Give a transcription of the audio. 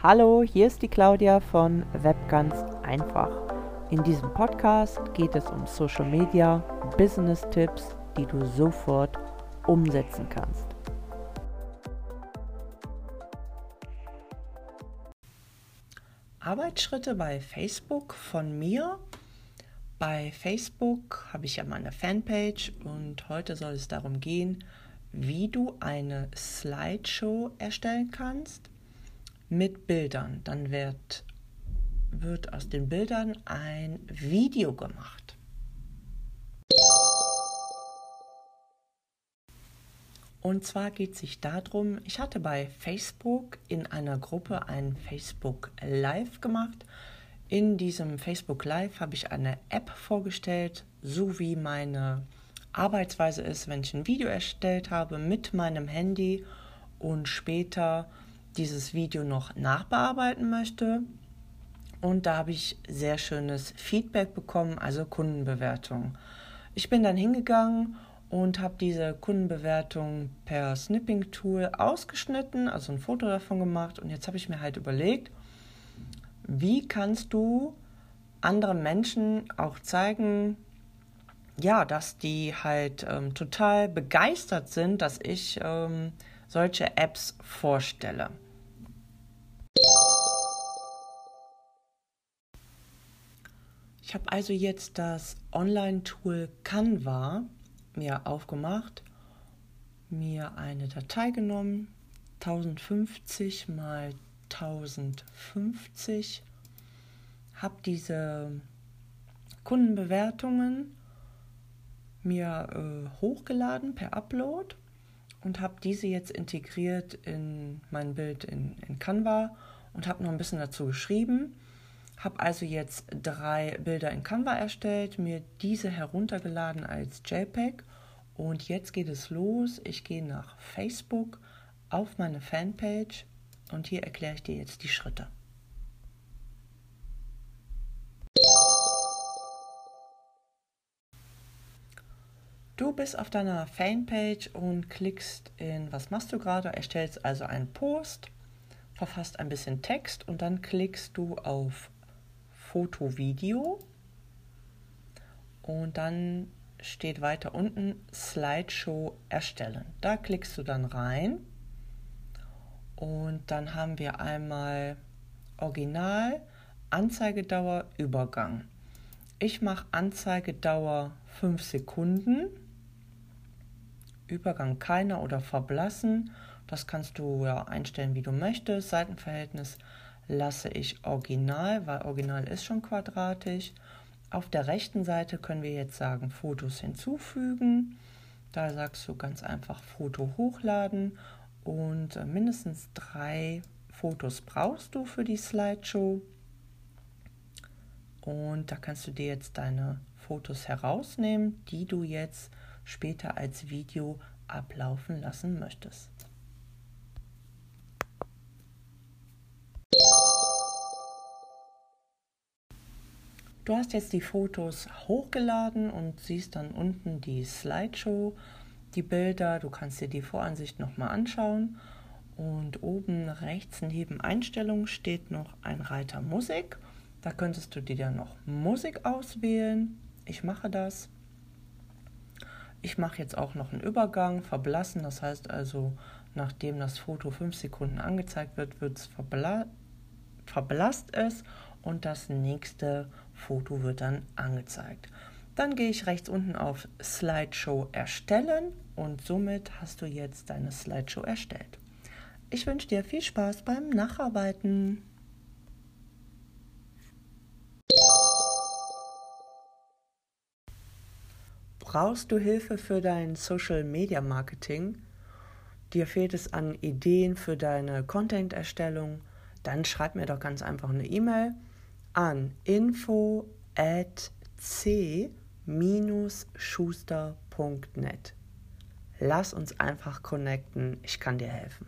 Hallo, hier ist die Claudia von Web ganz einfach. In diesem Podcast geht es um Social Media, Business Tipps, die du sofort umsetzen kannst. Arbeitsschritte bei Facebook von mir. Bei Facebook habe ich ja meine Fanpage und heute soll es darum gehen, wie du eine Slideshow erstellen kannst mit Bildern. Dann wird, wird aus den Bildern ein Video gemacht. Und zwar geht es sich darum, ich hatte bei Facebook in einer Gruppe ein Facebook Live gemacht. In diesem Facebook Live habe ich eine App vorgestellt, so wie meine Arbeitsweise ist, wenn ich ein Video erstellt habe mit meinem Handy und später dieses Video noch nachbearbeiten möchte. Und da habe ich sehr schönes Feedback bekommen, also Kundenbewertung. Ich bin dann hingegangen und habe diese Kundenbewertung per Snipping-Tool ausgeschnitten, also ein Foto davon gemacht. Und jetzt habe ich mir halt überlegt, wie kannst du anderen Menschen auch zeigen, ja, dass die halt ähm, total begeistert sind, dass ich ähm, solche Apps vorstelle. Ich habe also jetzt das Online-Tool Canva mir aufgemacht, mir eine Datei genommen, 1050 mal 1050, habe diese Kundenbewertungen mir äh, hochgeladen per Upload und habe diese jetzt integriert in mein Bild in, in Canva und habe noch ein bisschen dazu geschrieben. Habe also jetzt drei Bilder in Canva erstellt, mir diese heruntergeladen als JPEG und jetzt geht es los. Ich gehe nach Facebook auf meine Fanpage und hier erkläre ich dir jetzt die Schritte. Du bist auf deiner Fanpage und klickst in Was machst du gerade? Erstellst also einen Post, verfasst ein bisschen Text und dann klickst du auf Foto, Video und dann steht weiter unten Slideshow erstellen. Da klickst du dann rein und dann haben wir einmal Original, Anzeigedauer, Übergang. Ich mache Anzeigedauer 5 Sekunden Übergang keiner oder verblassen. Das kannst du ja einstellen, wie du möchtest. Seitenverhältnis lasse ich original, weil original ist schon quadratisch. Auf der rechten Seite können wir jetzt sagen Fotos hinzufügen. Da sagst du ganz einfach Foto hochladen und äh, mindestens drei Fotos brauchst du für die Slideshow. Und da kannst du dir jetzt deine Fotos herausnehmen, die du jetzt später als Video ablaufen lassen möchtest. Du hast jetzt die Fotos hochgeladen und siehst dann unten die Slideshow, die Bilder. Du kannst dir die Voransicht nochmal anschauen. Und oben rechts neben Einstellungen steht noch ein Reiter Musik. Da könntest du dir dann noch Musik auswählen. Ich mache das. Ich mache jetzt auch noch einen Übergang, verblassen. Das heißt also, nachdem das Foto 5 Sekunden angezeigt wird, wird es verbla verblasst es und das nächste Foto wird dann angezeigt. Dann gehe ich rechts unten auf Slideshow erstellen und somit hast du jetzt deine Slideshow erstellt. Ich wünsche dir viel Spaß beim Nacharbeiten. Brauchst du Hilfe für dein Social Media Marketing? Dir fehlt es an Ideen für deine Content-Erstellung? Dann schreib mir doch ganz einfach eine E-Mail an info at c-schuster.net. Lass uns einfach connecten, ich kann dir helfen.